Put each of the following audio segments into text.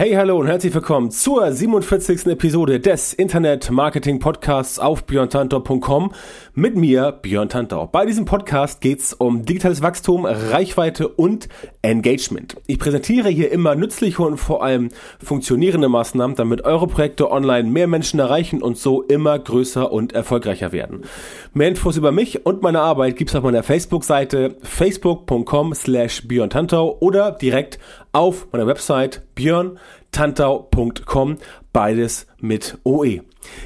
Hey, hallo und herzlich willkommen zur 47. Episode des Internet Marketing Podcasts auf björntantor.com mit mir, Björn Tantau. Bei diesem Podcast geht's um digitales Wachstum, Reichweite und Engagement. Ich präsentiere hier immer nützliche und vor allem funktionierende Maßnahmen, damit eure Projekte online mehr Menschen erreichen und so immer größer und erfolgreicher werden. Mehr Infos über mich und meine Arbeit gibt's auf meiner Facebook-Seite facebook.com slash Björn Tantau oder direkt auf meiner Website björntantau.com, beides mit OE.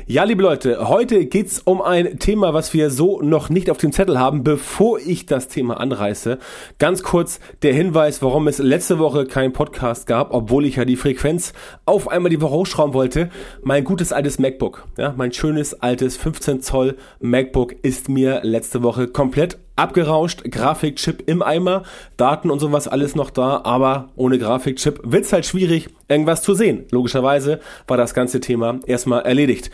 Ja, liebe Leute, heute geht's um ein Thema, was wir so noch nicht auf dem Zettel haben. Bevor ich das Thema anreiße, ganz kurz der Hinweis, warum es letzte Woche keinen Podcast gab, obwohl ich ja die Frequenz auf einmal die Woche hochschrauben wollte. Mein gutes altes MacBook, ja, mein schönes altes 15 Zoll MacBook ist mir letzte Woche komplett abgerauscht, Grafikchip im Eimer, Daten und sowas alles noch da, aber ohne Grafikchip wird's halt schwierig, irgendwas zu sehen. Logischerweise war das ganze Thema erstmal erledigt.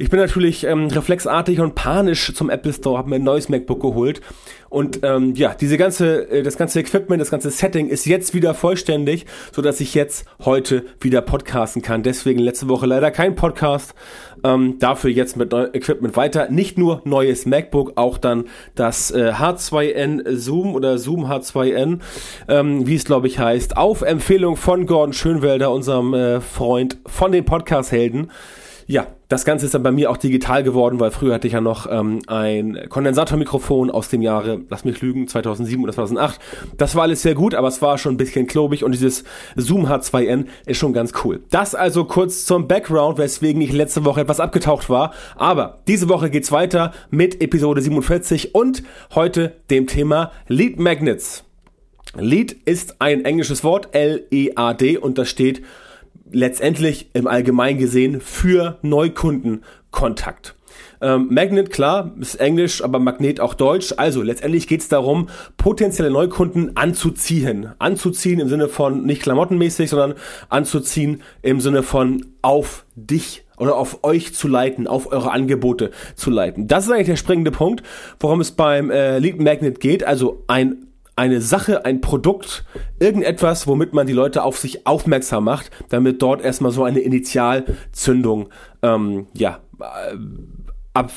Ich bin natürlich ähm, reflexartig und panisch zum Apple Store, habe mir ein neues MacBook geholt und ähm, ja, diese ganze, äh, das ganze Equipment, das ganze Setting ist jetzt wieder vollständig, so dass ich jetzt heute wieder podcasten kann. Deswegen letzte Woche leider kein Podcast. Ähm, dafür jetzt mit neuem Equipment weiter. Nicht nur neues MacBook, auch dann das äh, H2N Zoom oder Zoom H2N, ähm, wie es glaube ich heißt, auf Empfehlung von Gordon Schönwelder, unserem äh, Freund von den Podcast-Helden. Ja, das Ganze ist dann bei mir auch digital geworden, weil früher hatte ich ja noch ähm, ein Kondensatormikrofon aus dem Jahre, lass mich lügen, 2007 oder 2008. Das war alles sehr gut, aber es war schon ein bisschen klobig und dieses Zoom H2N ist schon ganz cool. Das also kurz zum Background, weswegen ich letzte Woche etwas abgetaucht war. Aber diese Woche geht's weiter mit Episode 47 und heute dem Thema Lead Magnets. Lead ist ein englisches Wort, L-E-A-D, und das steht letztendlich im Allgemeinen gesehen für Neukundenkontakt. Ähm, Magnet, klar, ist Englisch, aber Magnet auch Deutsch. Also letztendlich geht es darum, potenzielle Neukunden anzuziehen. Anzuziehen im Sinne von nicht klamottenmäßig, sondern anzuziehen im Sinne von auf dich oder auf euch zu leiten, auf eure Angebote zu leiten. Das ist eigentlich der springende Punkt, worum es beim äh, Lead Magnet geht. Also ein eine Sache, ein Produkt, irgendetwas, womit man die Leute auf sich aufmerksam macht, damit dort erstmal so eine Initialzündung ähm, ja, äh, ab,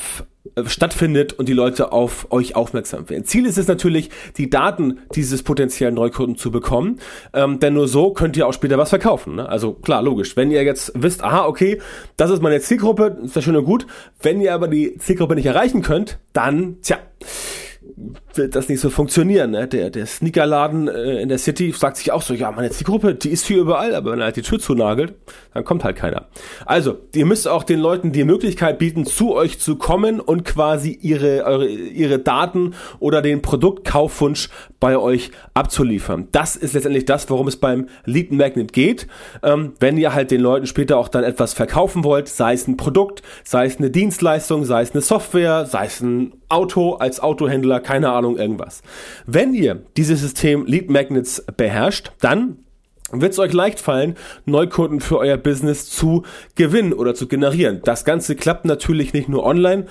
äh, stattfindet und die Leute auf euch aufmerksam werden. Ziel ist es natürlich, die Daten dieses potenziellen Neukunden zu bekommen, ähm, denn nur so könnt ihr auch später was verkaufen. Ne? Also klar, logisch. Wenn ihr jetzt wisst, aha, okay, das ist meine Zielgruppe, ist ja schön und gut. Wenn ihr aber die Zielgruppe nicht erreichen könnt, dann, tja, wird das nicht so funktionieren. Ne? Der, der Sneakerladen äh, in der City sagt sich auch so, ja, meine Zielgruppe, die ist hier überall, aber wenn er halt die Tür zunagelt, dann kommt halt keiner. Also, ihr müsst auch den Leuten die Möglichkeit bieten, zu euch zu kommen und quasi ihre, eure, ihre Daten oder den Produktkaufwunsch bei euch abzuliefern. Das ist letztendlich das, worum es beim Lead Magnet geht. Ähm, wenn ihr halt den Leuten später auch dann etwas verkaufen wollt, sei es ein Produkt, sei es eine Dienstleistung, sei es eine Software, sei es ein Auto als Autohändler, keine Ahnung, irgendwas. Wenn ihr dieses System Lead Magnets beherrscht, dann wird es euch leicht fallen, Neukunden für euer Business zu gewinnen oder zu generieren. Das Ganze klappt natürlich nicht nur online,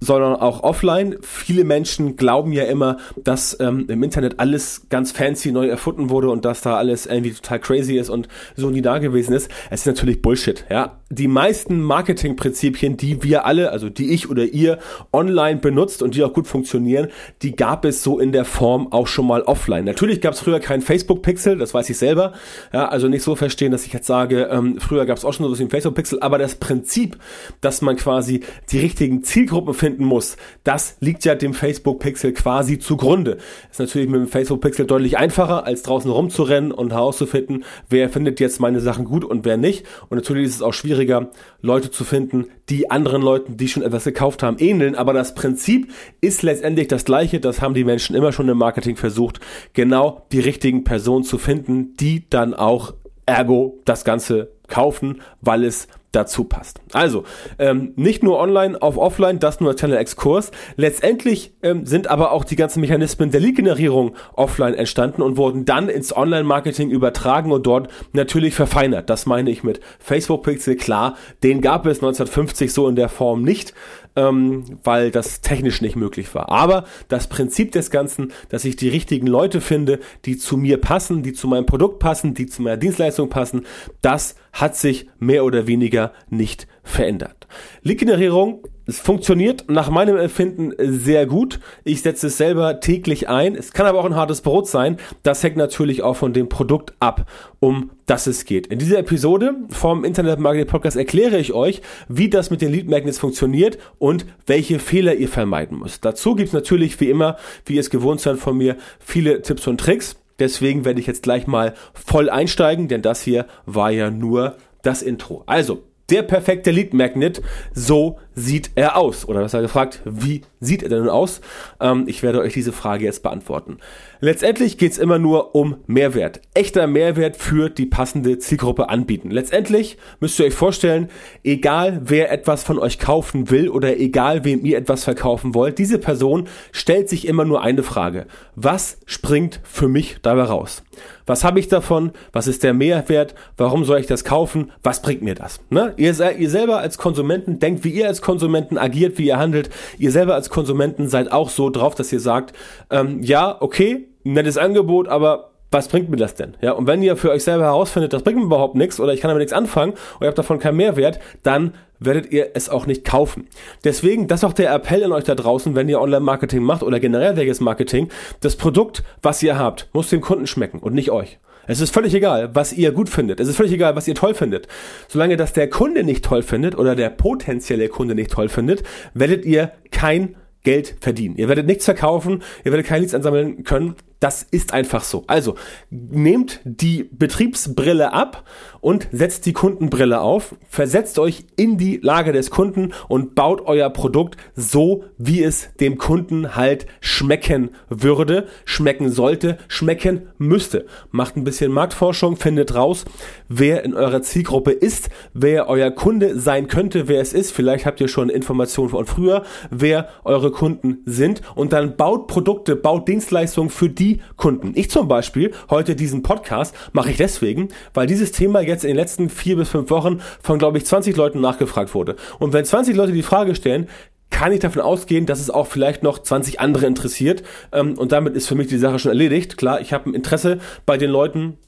sondern auch offline. Viele Menschen glauben ja immer, dass ähm, im Internet alles ganz fancy neu erfunden wurde und dass da alles irgendwie total crazy ist und so nie da gewesen ist. Es ist natürlich Bullshit, ja. Die meisten Marketingprinzipien, die wir alle, also die ich oder ihr online benutzt und die auch gut funktionieren, die gab es so in der Form auch schon mal offline. Natürlich gab es früher kein Facebook-Pixel, das weiß ich selber. Ja, also nicht so verstehen, dass ich jetzt sage, ähm, früher gab es auch schon so ein Facebook-Pixel, aber das Prinzip, dass man quasi die richtigen Zielgruppen findet, finden muss. Das liegt ja dem Facebook Pixel quasi zugrunde. Ist natürlich mit dem Facebook Pixel deutlich einfacher, als draußen rumzurennen und herauszufinden, wer findet jetzt meine Sachen gut und wer nicht. Und natürlich ist es auch schwieriger, Leute zu finden, die anderen Leuten, die schon etwas gekauft haben, ähneln. Aber das Prinzip ist letztendlich das gleiche. Das haben die Menschen immer schon im Marketing versucht, genau die richtigen Personen zu finden, die dann auch ergo das Ganze kaufen, weil es dazu passt. Also, ähm, nicht nur online auf offline, das nur kleiner Exkurs. Letztendlich ähm, sind aber auch die ganzen Mechanismen der Lead-Generierung offline entstanden und wurden dann ins Online-Marketing übertragen und dort natürlich verfeinert. Das meine ich mit Facebook-Pixel. Klar, den gab es 1950 so in der Form nicht ähm, weil das technisch nicht möglich war. Aber das Prinzip des Ganzen, dass ich die richtigen Leute finde, die zu mir passen, die zu meinem Produkt passen, die zu meiner Dienstleistung passen, das hat sich mehr oder weniger nicht verändert. Lead-Generierung funktioniert nach meinem Empfinden sehr gut. Ich setze es selber täglich ein. Es kann aber auch ein hartes Brot sein. Das hängt natürlich auch von dem Produkt ab, um das es geht. In dieser Episode vom Internet Marketing Podcast erkläre ich euch, wie das mit den Lead Magnets funktioniert und welche Fehler ihr vermeiden müsst. Dazu gibt es natürlich wie immer, wie ihr es gewohnt seid von mir, viele Tipps und Tricks. Deswegen werde ich jetzt gleich mal voll einsteigen, denn das hier war ja nur das Intro. Also, der perfekte Lead Magnet, so sieht er aus? Oder was er gefragt, wie sieht er denn aus? Ähm, ich werde euch diese Frage jetzt beantworten. Letztendlich geht es immer nur um Mehrwert. Echter Mehrwert für die passende Zielgruppe anbieten. Letztendlich müsst ihr euch vorstellen, egal wer etwas von euch kaufen will oder egal wem ihr etwas verkaufen wollt, diese Person stellt sich immer nur eine Frage. Was springt für mich dabei raus? Was habe ich davon? Was ist der Mehrwert? Warum soll ich das kaufen? Was bringt mir das? Ne? Ihr, ihr selber als Konsumenten denkt, wie ihr als Konsumenten agiert, wie ihr handelt. Ihr selber als Konsumenten seid auch so drauf, dass ihr sagt, ähm, ja, okay, nettes Angebot, aber was bringt mir das denn? Ja, und wenn ihr für euch selber herausfindet, das bringt mir überhaupt nichts oder ich kann damit nichts anfangen und ihr habt davon keinen Mehrwert, dann werdet ihr es auch nicht kaufen. Deswegen, das ist auch der Appell an euch da draußen, wenn ihr Online-Marketing macht oder generell welches Marketing, das Produkt, was ihr habt, muss dem Kunden schmecken und nicht euch. Es ist völlig egal, was ihr gut findet. Es ist völlig egal, was ihr toll findet. Solange das der Kunde nicht toll findet oder der potenzielle Kunde nicht toll findet, werdet ihr kein Geld verdienen. Ihr werdet nichts verkaufen, ihr werdet kein Leads ansammeln können, das ist einfach so. Also nehmt die Betriebsbrille ab und setzt die Kundenbrille auf, versetzt euch in die Lage des Kunden und baut euer Produkt so, wie es dem Kunden halt schmecken würde, schmecken sollte, schmecken müsste. Macht ein bisschen Marktforschung, findet raus, wer in eurer Zielgruppe ist, wer euer Kunde sein könnte, wer es ist. Vielleicht habt ihr schon Informationen von früher, wer eure Kunden sind und dann baut Produkte, baut Dienstleistungen für die die Kunden. Ich zum Beispiel, heute diesen Podcast, mache ich deswegen, weil dieses Thema jetzt in den letzten vier bis fünf Wochen von, glaube ich, 20 Leuten nachgefragt wurde. Und wenn 20 Leute die Frage stellen, kann ich davon ausgehen, dass es auch vielleicht noch 20 andere interessiert. Ähm, und damit ist für mich die Sache schon erledigt. Klar, ich habe ein Interesse bei den Leuten,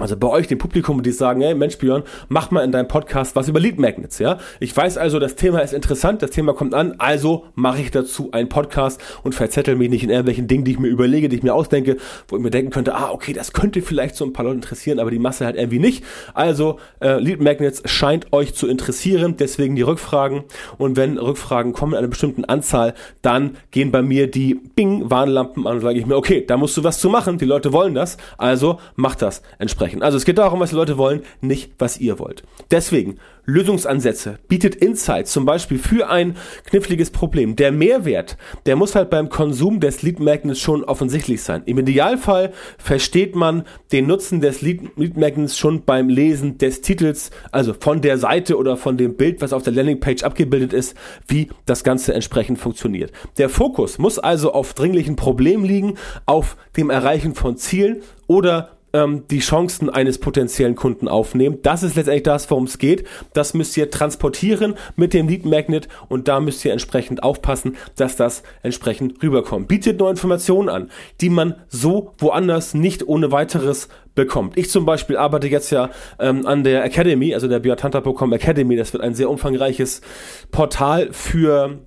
also bei euch, dem Publikum, die sagen, hey Mensch Björn, mach mal in deinem Podcast was über Lead Magnets, ja. Ich weiß also, das Thema ist interessant, das Thema kommt an, also mache ich dazu einen Podcast und verzettel mich nicht in irgendwelchen Dingen, die ich mir überlege, die ich mir ausdenke, wo ich mir denken könnte, ah, okay, das könnte vielleicht so ein paar Leute interessieren, aber die Masse halt irgendwie nicht. Also, äh, Lead Magnets scheint euch zu interessieren, deswegen die Rückfragen und wenn Rückfragen kommen in einer bestimmten Anzahl, dann gehen bei mir die Bing-Warnlampen an und sage ich mir, okay, da musst du was zu machen, die Leute wollen das, also mach das entsprechend sprechen. Also es geht darum, was die Leute wollen, nicht was ihr wollt. Deswegen Lösungsansätze, bietet Insights zum Beispiel für ein kniffliges Problem. Der Mehrwert, der muss halt beim Konsum des Lead Magnets schon offensichtlich sein. Im Idealfall versteht man den Nutzen des Lead, Lead Magnets schon beim Lesen des Titels, also von der Seite oder von dem Bild, was auf der Landingpage abgebildet ist, wie das Ganze entsprechend funktioniert. Der Fokus muss also auf dringlichen Problemen liegen, auf dem Erreichen von Zielen oder ähm, die Chancen eines potenziellen Kunden aufnehmen. Das ist letztendlich das, worum es geht. Das müsst ihr transportieren mit dem Lead Magnet und da müsst ihr entsprechend aufpassen, dass das entsprechend rüberkommt. Bietet neue Informationen an, die man so woanders nicht ohne weiteres bekommt. Ich zum Beispiel arbeite jetzt ja ähm, an der Academy, also der Biotantra.com Academy. Das wird ein sehr umfangreiches Portal für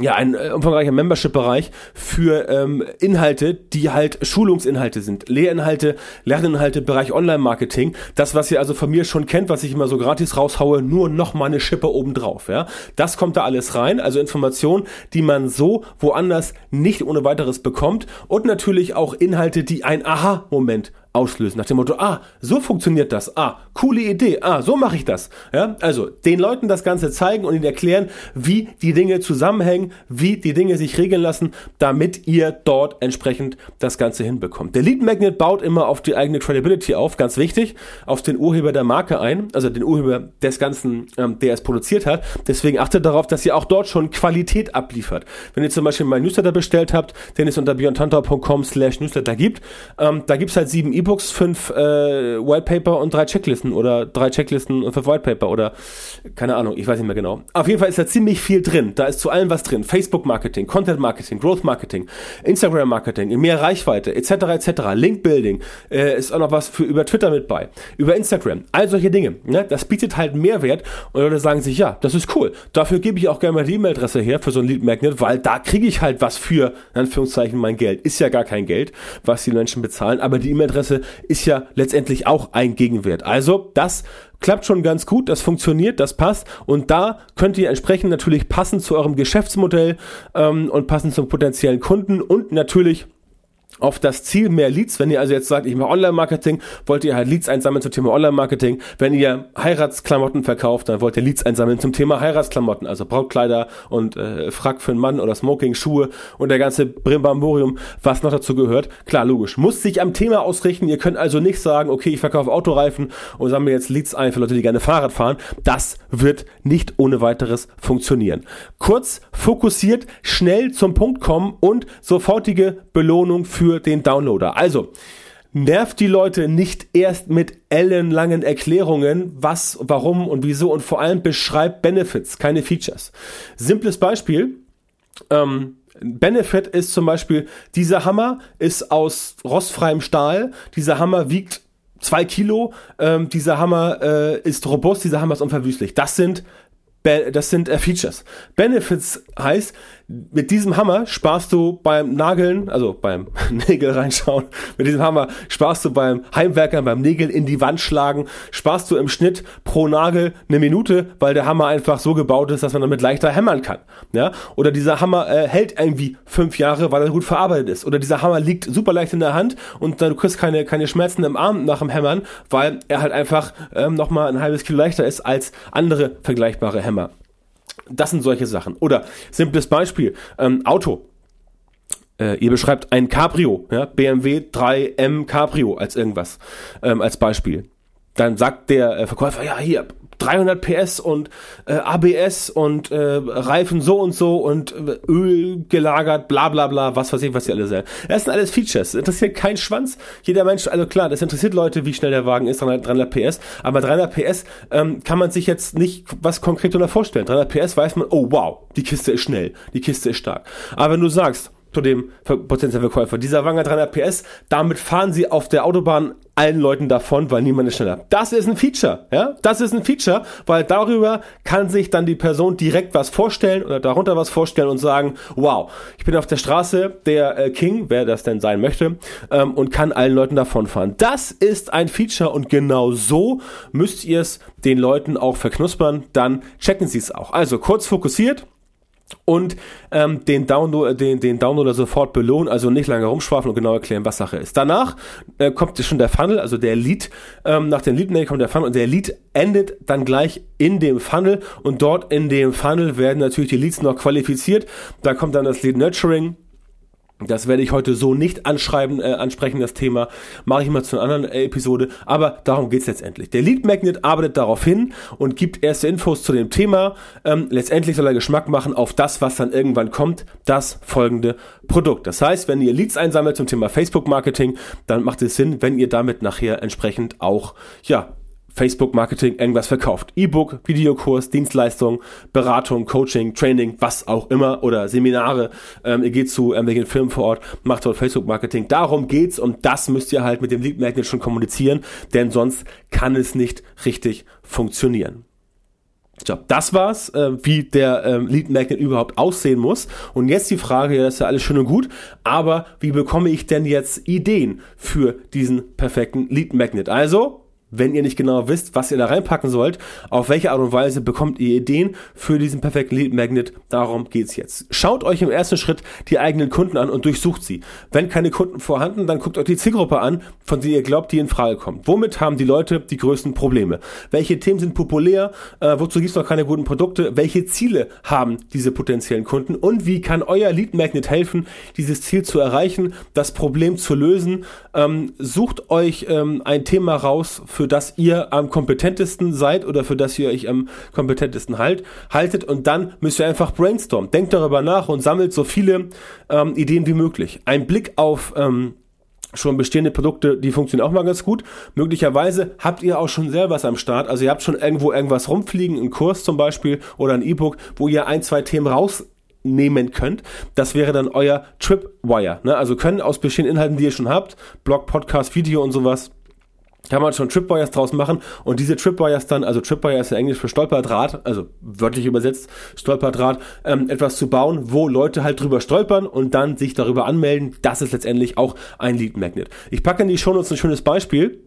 ja, ein äh, umfangreicher Membership-Bereich für ähm, Inhalte, die halt Schulungsinhalte sind, Lehrinhalte, Lerninhalte, Bereich Online-Marketing. Das, was ihr also von mir schon kennt, was ich immer so gratis raushaue, nur noch mal eine Schippe obendrauf. Ja, das kommt da alles rein. Also Informationen, die man so woanders nicht ohne weiteres bekommt und natürlich auch Inhalte, die ein Aha-Moment auslösen. Nach dem Motto, ah, so funktioniert das. Ah, coole Idee. Ah, so mache ich das. Ja, also den Leuten das Ganze zeigen und ihnen erklären, wie die Dinge zusammenhängen, wie die Dinge sich regeln lassen, damit ihr dort entsprechend das Ganze hinbekommt. Der Lead Magnet baut immer auf die eigene Credibility auf, ganz wichtig, auf den Urheber der Marke ein, also den Urheber des Ganzen, ähm, der es produziert hat. Deswegen achtet darauf, dass ihr auch dort schon Qualität abliefert. Wenn ihr zum Beispiel meinen Newsletter bestellt habt, den es unter beyondhunter.com slash Newsletter gibt, ähm, da gibt's halt sieben E-Books, fünf äh, Whitepaper und drei Checklisten oder drei Checklisten und fünf Whitepaper oder keine Ahnung, ich weiß nicht mehr genau. Auf jeden Fall ist da ziemlich viel drin. Da ist zu allem was drin. Facebook Marketing, Content Marketing, Growth Marketing, Instagram Marketing, mehr Reichweite, etc. etc. Link Building, äh, ist auch noch was für über Twitter mit bei, über Instagram, all solche Dinge. Ne? Das bietet halt Mehrwert und Leute sagen sich, ja, das ist cool. Dafür gebe ich auch gerne mal die E-Mail-Adresse her für so ein Lead Magnet, weil da kriege ich halt was für, in Anführungszeichen, mein Geld. Ist ja gar kein Geld, was die Menschen bezahlen, aber die E-Mail-Adresse ist ja letztendlich auch ein Gegenwert. Also das klappt schon ganz gut, das funktioniert, das passt und da könnt ihr entsprechend natürlich passend zu eurem Geschäftsmodell ähm, und passend zum potenziellen Kunden und natürlich auf das Ziel mehr Leads. Wenn ihr also jetzt sagt, ich mache Online-Marketing, wollt ihr halt Leads einsammeln zum Thema Online-Marketing. Wenn ihr Heiratsklamotten verkauft, dann wollt ihr Leads einsammeln zum Thema Heiratsklamotten, also Brautkleider und äh, Frack für einen Mann oder Smoking, Schuhe und der ganze Brimbamborium, was noch dazu gehört. Klar, logisch. Muss sich am Thema ausrichten. Ihr könnt also nicht sagen, okay, ich verkaufe Autoreifen und sammle jetzt Leads ein für Leute, die gerne Fahrrad fahren. Das wird nicht ohne weiteres funktionieren. Kurz, fokussiert, schnell zum Punkt kommen und sofortige Belohnung für den Downloader. Also, nervt die Leute nicht erst mit ellenlangen Erklärungen, was, warum und wieso und vor allem beschreibt Benefits, keine Features. Simples Beispiel. Ähm, Benefit ist zum Beispiel, dieser Hammer ist aus rostfreiem Stahl, dieser Hammer wiegt zwei Kilo, ähm, dieser Hammer äh, ist robust, dieser Hammer ist unverwüstlich. Das sind das sind äh, Features. Benefits heißt, mit diesem Hammer sparst du beim Nageln, also beim Nägel reinschauen, mit diesem Hammer sparst du beim Heimwerkern, beim Nägel in die Wand schlagen, sparst du im Schnitt pro Nagel eine Minute, weil der Hammer einfach so gebaut ist, dass man damit leichter hämmern kann. Ja? Oder dieser Hammer äh, hält irgendwie fünf Jahre, weil er gut verarbeitet ist. Oder dieser Hammer liegt super leicht in der Hand und dann du kriegst keine, keine Schmerzen im Arm nach dem Hämmern, weil er halt einfach ähm, nochmal ein halbes Kilo leichter ist als andere vergleichbare Hämmer. Das sind solche Sachen. Oder simples Beispiel, ähm, Auto. Äh, ihr beschreibt ein Cabrio, ja, BMW 3M Cabrio als irgendwas, ähm, als Beispiel. Dann sagt der äh, Verkäufer, ja, hier, 300 PS und äh, ABS und äh, Reifen so und so und äh, Öl gelagert, bla bla bla, was weiß ich, was sie alle sagen. Das sind alles Features. Interessiert kein Schwanz. Jeder Mensch, also klar, das interessiert Leute, wie schnell der Wagen ist, 300, 300 PS. Aber 300 PS ähm, kann man sich jetzt nicht was konkret darunter vorstellen. 300 PS weiß man, oh wow, die Kiste ist schnell, die Kiste ist stark. Aber wenn du sagst, zu dem potenziellen Verkäufer. Dieser hat 300 PS, damit fahren sie auf der Autobahn allen Leuten davon, weil niemand ist schneller. Das ist ein Feature, ja? Das ist ein Feature, weil darüber kann sich dann die Person direkt was vorstellen oder darunter was vorstellen und sagen, wow, ich bin auf der Straße der äh, King, wer das denn sein möchte, ähm, und kann allen Leuten davonfahren. Das ist ein Feature und genau so müsst ihr es den Leuten auch verknuspern, dann checken sie es auch. Also kurz fokussiert, und ähm, den, Download, den, den Downloader sofort belohnen, also nicht lange rumschwafeln und genau erklären, was Sache ist. Danach äh, kommt schon der Funnel, also der Lead, ähm, nach dem Lead Name kommt der Funnel und der Lead endet dann gleich in dem Funnel und dort in dem Funnel werden natürlich die Leads noch qualifiziert. Da kommt dann das Lead Nurturing, das werde ich heute so nicht anschreiben, äh, ansprechen, das Thema. Mache ich mal zu einer anderen äh, Episode. Aber darum geht's letztendlich. Der Lead Magnet arbeitet darauf hin und gibt erste Infos zu dem Thema. Ähm, letztendlich soll er Geschmack machen auf das, was dann irgendwann kommt, das folgende Produkt. Das heißt, wenn ihr Leads einsammelt zum Thema Facebook Marketing, dann macht es Sinn, wenn ihr damit nachher entsprechend auch, ja, Facebook-Marketing irgendwas verkauft. E-Book, Videokurs, Dienstleistung, Beratung, Coaching, Training, was auch immer oder Seminare. Ähm, ihr geht zu irgendwelchen Firmen vor Ort, macht dort Facebook-Marketing. Darum geht's und das müsst ihr halt mit dem Lead Magnet schon kommunizieren, denn sonst kann es nicht richtig funktionieren. So, das war's, äh, wie der ähm, Lead Magnet überhaupt aussehen muss. Und jetzt die Frage, ja, das ist ja alles schön und gut, aber wie bekomme ich denn jetzt Ideen für diesen perfekten Lead Magnet? Also, wenn ihr nicht genau wisst, was ihr da reinpacken sollt, auf welche Art und Weise bekommt ihr Ideen für diesen perfekten Lead Magnet. Darum geht's jetzt. Schaut euch im ersten Schritt die eigenen Kunden an und durchsucht sie. Wenn keine Kunden vorhanden, dann guckt euch die Zielgruppe an, von der ihr glaubt, die in Frage kommt. Womit haben die Leute die größten Probleme? Welche Themen sind populär? Äh, wozu gibt's noch keine guten Produkte? Welche Ziele haben diese potenziellen Kunden? Und wie kann euer Lead Magnet helfen, dieses Ziel zu erreichen, das Problem zu lösen? Ähm, sucht euch ähm, ein Thema raus, für das ihr am kompetentesten seid oder für das ihr euch am kompetentesten halt, haltet und dann müsst ihr einfach brainstormen. Denkt darüber nach und sammelt so viele ähm, Ideen wie möglich. Ein Blick auf ähm, schon bestehende Produkte, die funktionieren auch mal ganz gut. Möglicherweise habt ihr auch schon selber was am Start. Also ihr habt schon irgendwo irgendwas rumfliegen, einen Kurs zum Beispiel oder ein E-Book, wo ihr ein, zwei Themen rausnehmen könnt. Das wäre dann euer Tripwire. Ne? Also können aus bestehenden Inhalten, die ihr schon habt, Blog, Podcast, Video und sowas, kann man schon Tripwires draus machen und diese Tripwires dann, also Tripwire ist ja Englisch für Stolperdraht, also wörtlich übersetzt Stolperdraht, ähm, etwas zu bauen, wo Leute halt drüber stolpern und dann sich darüber anmelden. Das ist letztendlich auch ein Lead Magnet. Ich packe in die Show Notes ein schönes Beispiel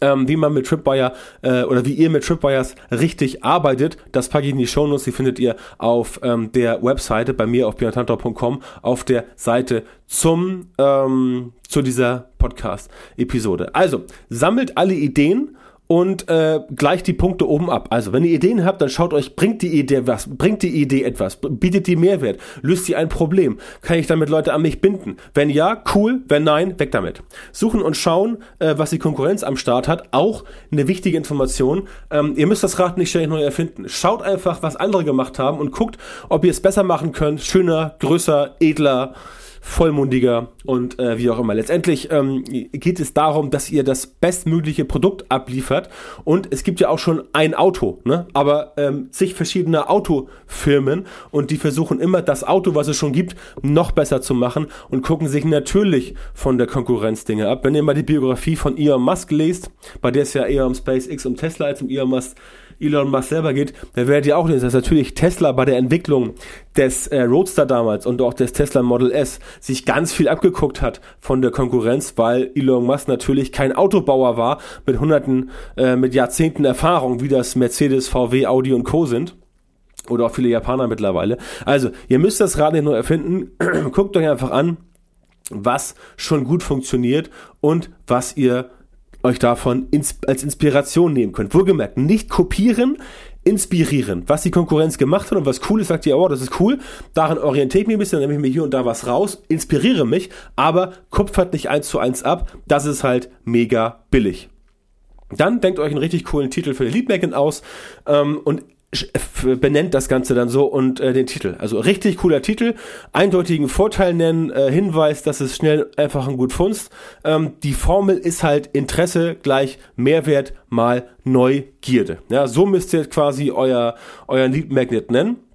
ähm, wie man mit Tripwire äh, oder wie ihr mit Tripwires richtig arbeitet, das packe ich in die Shownotes. Die findet ihr auf ähm, der Webseite bei mir auf björntantor.com auf der Seite zum ähm, zu dieser Podcast-Episode. Also sammelt alle Ideen und äh, gleicht die Punkte oben ab. Also, wenn ihr Ideen habt, dann schaut euch, bringt die Idee was, bringt die Idee etwas, bietet die Mehrwert, löst sie ein Problem, kann ich damit Leute an mich binden? Wenn ja, cool, wenn nein, weg damit. Suchen und schauen, äh, was die Konkurrenz am Start hat, auch eine wichtige Information. Ähm, ihr müsst das Rad nicht ständig neu erfinden. Schaut einfach, was andere gemacht haben und guckt, ob ihr es besser machen könnt, schöner, größer, edler, vollmundiger und äh, wie auch immer. Letztendlich ähm, geht es darum, dass ihr das bestmögliche Produkt abliefert und es gibt ja auch schon ein Auto, ne? aber ähm, sich verschiedene Autofirmen und die versuchen immer das Auto, was es schon gibt, noch besser zu machen und gucken sich natürlich von der Konkurrenz Dinge ab. Wenn ihr mal die Biografie von Elon Musk lest, bei der es ja eher um SpaceX und Tesla als um Elon Musk Elon Musk selber geht, dann werdet ihr auch lesen, dass natürlich Tesla bei der Entwicklung des äh, Roadster damals und auch des Tesla Model S sich ganz viel abgeguckt hat von der Konkurrenz, weil Elon Musk natürlich kein Autobauer war mit hunderten, äh, mit Jahrzehnten Erfahrung, wie das Mercedes, VW, Audi und Co. sind oder auch viele Japaner mittlerweile. Also, ihr müsst das Rad nicht nur erfinden, guckt euch einfach an, was schon gut funktioniert und was ihr euch davon ins, als Inspiration nehmen könnt. Wohlgemerkt, nicht kopieren, inspirieren. Was die Konkurrenz gemacht hat und was cool ist, sagt ihr, oh, das ist cool, daran orientiere ich mich ein bisschen, dann nehme ich mir hier und da was raus, inspiriere mich, aber kupfert nicht eins zu eins ab, das ist halt mega billig. Dann denkt euch einen richtig coolen Titel für den Lead Magnet aus ähm, und benennt das Ganze dann so und äh, den Titel. Also richtig cooler Titel, eindeutigen Vorteil nennen, äh, Hinweis, dass es schnell einfach ein gut funzt. Ähm, die Formel ist halt Interesse gleich Mehrwert mal Neugierde. Ja, so müsst ihr quasi euer, euer Lead Magnet nennen.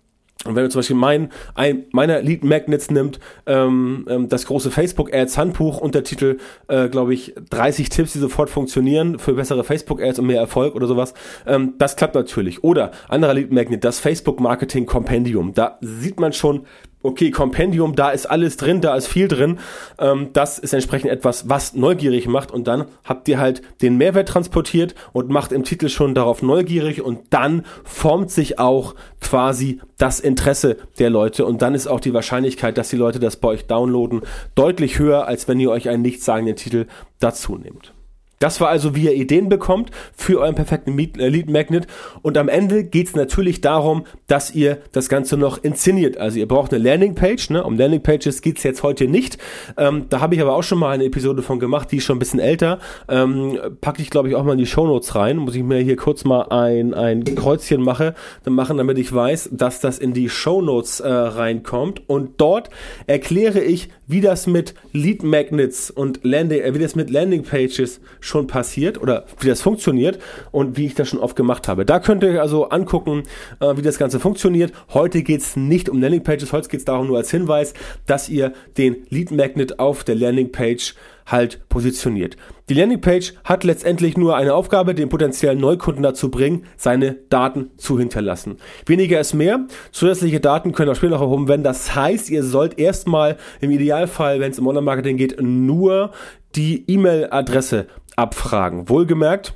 Und wenn du zum Beispiel mein, ein meiner Lead Magnets nimmt, ähm, ähm, das große Facebook Ads Handbuch Untertitel, äh, glaube ich, 30 Tipps, die sofort funktionieren für bessere Facebook Ads und mehr Erfolg oder sowas, ähm, das klappt natürlich. Oder anderer Lead Magnet, das Facebook Marketing Compendium. Da sieht man schon, okay, Compendium, da ist alles drin, da ist viel drin. Ähm, das ist entsprechend etwas, was neugierig macht und dann habt ihr halt den Mehrwert transportiert und macht im Titel schon darauf neugierig und dann formt sich auch quasi das Interesse der Leute und dann ist auch die Wahrscheinlichkeit, dass die Leute das bei euch downloaden, deutlich höher, als wenn ihr euch einen nichtssagenden Titel dazu nehmt. Das war also, wie ihr Ideen bekommt für euren perfekten äh, Lead Magnet. Und am Ende geht es natürlich darum, dass ihr das Ganze noch inszeniert. Also ihr braucht eine Landingpage. Ne? Um Landingpages geht es jetzt heute nicht. Ähm, da habe ich aber auch schon mal eine Episode von gemacht, die ist schon ein bisschen älter. Ähm, packe ich, glaube ich, auch mal in die Shownotes rein. Muss ich mir hier kurz mal ein, ein Kreuzchen mache, dann machen, damit ich weiß, dass das in die Shownotes äh, reinkommt. Und dort erkläre ich, wie das mit Lead Magnets und Landing, äh, wie das mit Landingpages schon passiert oder wie das funktioniert und wie ich das schon oft gemacht habe. Da könnt ihr also angucken, äh, wie das Ganze funktioniert. Heute geht es nicht um Landingpages, heute geht es darum nur als Hinweis, dass ihr den Lead Magnet auf der Landingpage halt positioniert. Die Landingpage hat letztendlich nur eine Aufgabe, den potenziellen Neukunden dazu bringen, seine Daten zu hinterlassen. Weniger ist mehr. Zusätzliche Daten können auch später noch erhoben werden. Das heißt, ihr sollt erstmal im Idealfall, wenn es um Online-Marketing geht, nur die E-Mail-Adresse abfragen. Wohlgemerkt,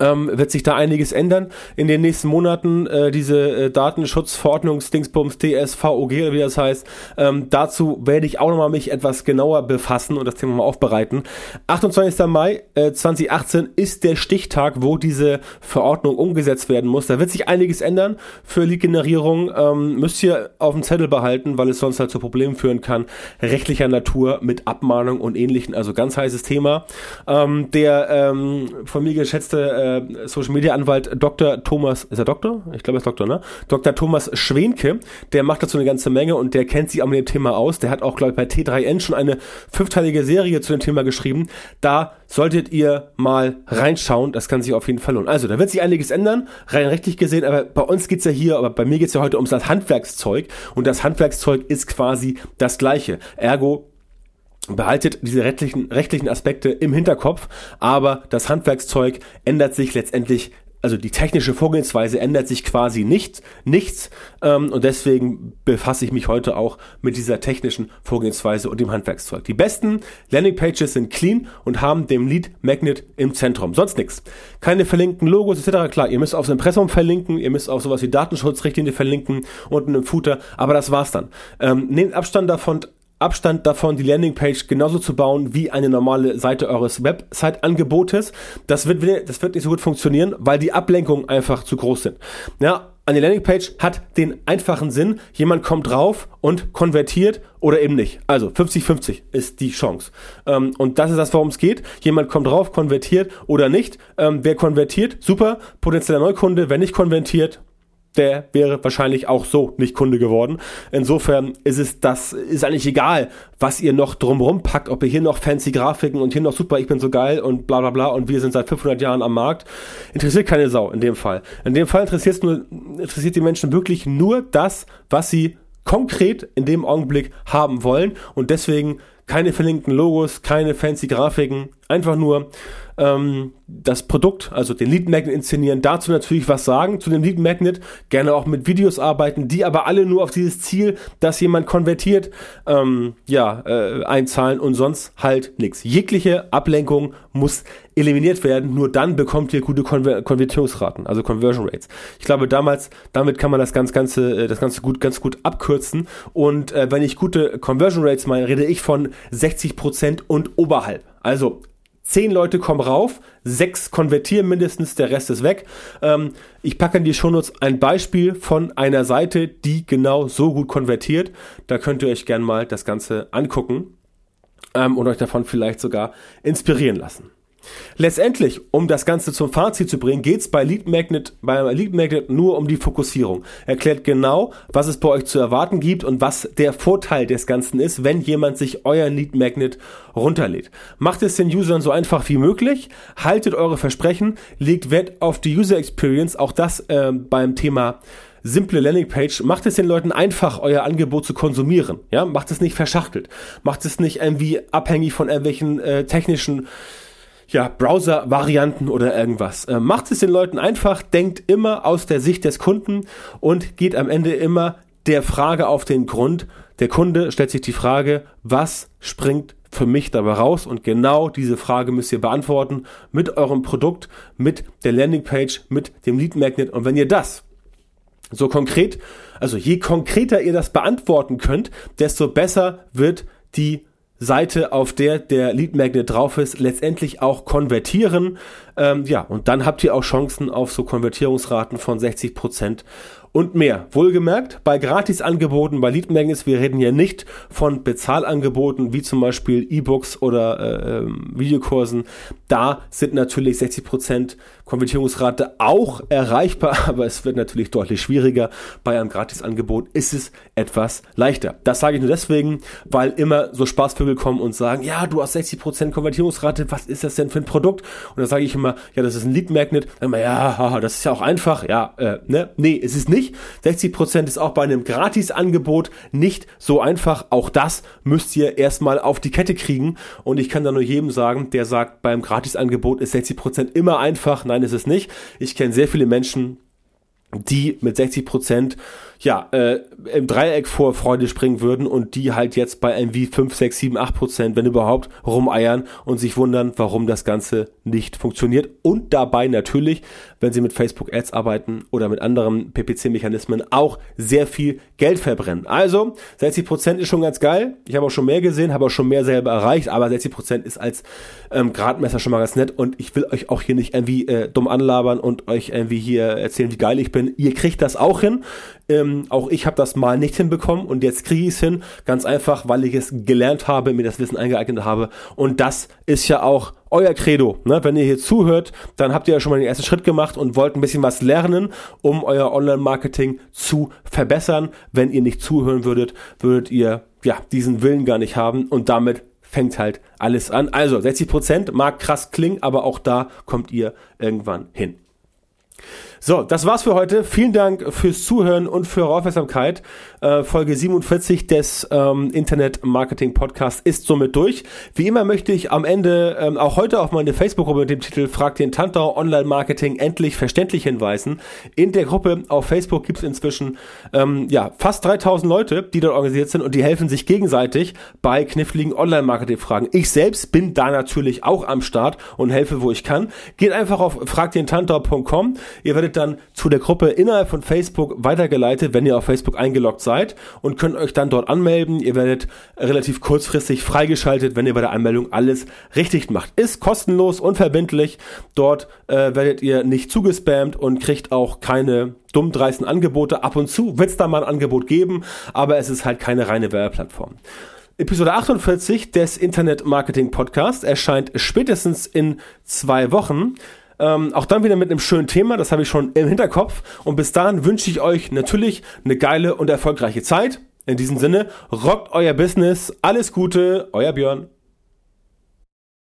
ähm, wird sich da einiges ändern in den nächsten Monaten. Äh, diese äh, Datenschutzverordnungsdingsbums DSVOG wie das heißt. Ähm, dazu werde ich auch nochmal mich etwas genauer befassen und das Thema mal aufbereiten. 28. Mai äh, 2018 ist der Stichtag, wo diese Verordnung umgesetzt werden muss. Da wird sich einiges ändern für Lead-Generierung. Ähm, müsst ihr auf dem Zettel behalten, weil es sonst halt zu Problemen führen kann. Rechtlicher Natur mit Abmahnung und ähnlichen. Also ganz heißes Thema. Ähm, der ähm, von mir geschätzte äh, äh, Social Media Anwalt Dr. Thomas, ist er Doktor? Ich glaube, er ist Doktor, ne? Dr. Thomas Schwenke, der macht dazu eine ganze Menge und der kennt sich auch mit dem Thema aus. Der hat auch, glaube ich, bei T3N schon eine fünfteilige Serie zu dem Thema geschrieben. Da solltet ihr mal reinschauen. Das kann sich auf jeden Fall lohnen. Also, da wird sich einiges ändern, rein rechtlich gesehen, aber bei uns geht's ja hier, aber bei mir geht's ja heute ums das Handwerkszeug und das Handwerkszeug ist quasi das gleiche. Ergo behaltet diese rechtlichen, rechtlichen Aspekte im Hinterkopf, aber das Handwerkszeug ändert sich letztendlich also die technische Vorgehensweise ändert sich quasi nicht, nichts ähm, und deswegen befasse ich mich heute auch mit dieser technischen Vorgehensweise und dem Handwerkszeug. Die besten Landingpages sind clean und haben dem Lead Magnet im Zentrum. Sonst nichts. Keine verlinkten Logos etc. Klar, ihr müsst aufs Impressum verlinken, ihr müsst auf sowas wie Datenschutzrichtlinie verlinken unten im Footer, aber das war's dann. Ähm, nehmt Abstand davon, Abstand davon, die Landingpage genauso zu bauen wie eine normale Seite eures Website-Angebotes. Das wird, das wird nicht so gut funktionieren, weil die Ablenkungen einfach zu groß sind. Ja, eine Landingpage hat den einfachen Sinn, jemand kommt drauf und konvertiert oder eben nicht. Also 50-50 ist die Chance. Ähm, und das ist das, worum es geht. Jemand kommt drauf, konvertiert oder nicht. Ähm, wer konvertiert, super. Potenzieller Neukunde, wer nicht konvertiert, der wäre wahrscheinlich auch so nicht Kunde geworden. Insofern ist es das, ist eigentlich egal, was ihr noch drumherum packt, ob ihr hier noch fancy Grafiken und hier noch super, ich bin so geil und bla bla bla und wir sind seit 500 Jahren am Markt. Interessiert keine Sau in dem Fall. In dem Fall interessiert nur, interessiert die Menschen wirklich nur das, was sie konkret in dem Augenblick haben wollen und deswegen keine verlinkten Logos, keine fancy Grafiken, einfach nur ähm, das Produkt, also den Lead Magnet inszenieren, dazu natürlich was sagen, zu dem Lead Magnet, gerne auch mit Videos arbeiten, die aber alle nur auf dieses Ziel, dass jemand konvertiert, ähm, ja, äh, einzahlen und sonst halt nichts. Jegliche Ablenkung muss eliminiert werden, nur dann bekommt ihr gute Konver Konvertierungsraten, also Conversion Rates. Ich glaube, damals, damit kann man das ganz, ganze, äh, das Ganze gut, ganz gut abkürzen und äh, wenn ich gute Conversion Rates meine, rede ich von 60% und oberhalb. Also zehn Leute kommen rauf, sechs konvertieren mindestens, der Rest ist weg. Ähm, ich packe in die Shownotes ein Beispiel von einer Seite, die genau so gut konvertiert. Da könnt ihr euch gerne mal das Ganze angucken ähm, und euch davon vielleicht sogar inspirieren lassen. Letztendlich, um das Ganze zum Fazit zu bringen, geht es bei Lead Magnet, bei Lead Magnet nur um die Fokussierung. Erklärt genau, was es bei euch zu erwarten gibt und was der Vorteil des Ganzen ist, wenn jemand sich euer Lead Magnet runterlädt. Macht es den Usern so einfach wie möglich, haltet eure Versprechen, legt Wert auf die User Experience, auch das äh, beim Thema simple Landingpage, macht es den Leuten einfach, euer Angebot zu konsumieren. Ja, macht es nicht verschachtelt, macht es nicht irgendwie abhängig von irgendwelchen äh, technischen ja, Browser-Varianten oder irgendwas. Äh, macht es den Leuten einfach, denkt immer aus der Sicht des Kunden und geht am Ende immer der Frage auf den Grund. Der Kunde stellt sich die Frage, was springt für mich dabei raus? Und genau diese Frage müsst ihr beantworten mit eurem Produkt, mit der Landingpage, mit dem Lead Magnet. Und wenn ihr das so konkret, also je konkreter ihr das beantworten könnt, desto besser wird die Seite, auf der der Lead Magnet drauf ist, letztendlich auch konvertieren. Ähm, ja, und dann habt ihr auch Chancen auf so Konvertierungsraten von 60 Prozent und mehr. Wohlgemerkt, bei Gratisangeboten, bei Lead Magnets, wir reden hier nicht von Bezahlangeboten wie zum Beispiel E-Books oder äh, ähm, Videokursen. Da sind natürlich 60% Konvertierungsrate auch erreichbar, aber es wird natürlich deutlich schwieriger. Bei einem Gratisangebot ist es etwas leichter. Das sage ich nur deswegen, weil immer so Spaßvögel kommen und sagen, ja, du hast 60% Konvertierungsrate, was ist das denn für ein Produkt? Und dann sage ich immer, ja, das ist ein Lead Magnet. Dann immer, ja, das ist ja auch einfach. Ja, äh, ne? Nee, es ist nicht. 60% ist auch bei einem Gratisangebot nicht so einfach. Auch das müsst ihr erstmal auf die Kette kriegen. Und ich kann da nur jedem sagen, der sagt, beim Gratisangebot ist 60% immer einfach. Nein, ist es nicht. Ich kenne sehr viele Menschen, die mit 60 Prozent ja, äh, im Dreieck vor Freude springen würden und die halt jetzt bei irgendwie 5, 6, 7, 8 Prozent, wenn überhaupt, rumeiern und sich wundern, warum das Ganze nicht funktioniert. Und dabei natürlich, wenn sie mit Facebook Ads arbeiten oder mit anderen PPC-Mechanismen, auch sehr viel Geld verbrennen. Also 60 Prozent ist schon ganz geil. Ich habe auch schon mehr gesehen, habe auch schon mehr selber erreicht, aber 60 Prozent ist als ähm, Gradmesser schon mal ganz nett und ich will euch auch hier nicht irgendwie äh, dumm anlabern und euch irgendwie hier erzählen, wie geil ich bin. Ihr kriegt das auch hin. Ähm, auch ich habe das mal nicht hinbekommen und jetzt kriege ich es hin. Ganz einfach, weil ich es gelernt habe, mir das Wissen eingeeignet habe. Und das ist ja auch euer Credo. Ne? Wenn ihr hier zuhört, dann habt ihr ja schon mal den ersten Schritt gemacht und wollt ein bisschen was lernen, um euer Online-Marketing zu verbessern. Wenn ihr nicht zuhören würdet, würdet ihr ja diesen Willen gar nicht haben und damit fängt halt alles an. Also 60 Prozent mag krass klingen, aber auch da kommt ihr irgendwann hin. So, das war's für heute. Vielen Dank fürs Zuhören und für eure Aufmerksamkeit. Äh, Folge 47 des ähm, Internet Marketing Podcast ist somit durch. Wie immer möchte ich am Ende ähm, auch heute auf meine Facebook-Gruppe mit dem Titel Frag den Tantau Online Marketing endlich verständlich hinweisen. In der Gruppe auf Facebook gibt es inzwischen ähm, ja, fast 3000 Leute, die dort organisiert sind und die helfen sich gegenseitig bei kniffligen Online Marketing Fragen. Ich selbst bin da natürlich auch am Start und helfe, wo ich kann. Geht einfach auf fragdentantau.com. Ihr werdet dann zu der Gruppe innerhalb von Facebook weitergeleitet, wenn ihr auf Facebook eingeloggt seid und könnt euch dann dort anmelden. Ihr werdet relativ kurzfristig freigeschaltet, wenn ihr bei der Anmeldung alles richtig macht. Ist kostenlos, unverbindlich. Dort äh, werdet ihr nicht zugespammt und kriegt auch keine dumm dreisten Angebote. Ab und zu wird es da mal ein Angebot geben, aber es ist halt keine reine Werbeplattform. Episode 48 des Internet Marketing Podcast erscheint spätestens in zwei Wochen. Ähm, auch dann wieder mit einem schönen Thema, das habe ich schon im Hinterkopf. Und bis dahin wünsche ich euch natürlich eine geile und erfolgreiche Zeit. In diesem Sinne, rockt euer Business. Alles Gute, euer Björn.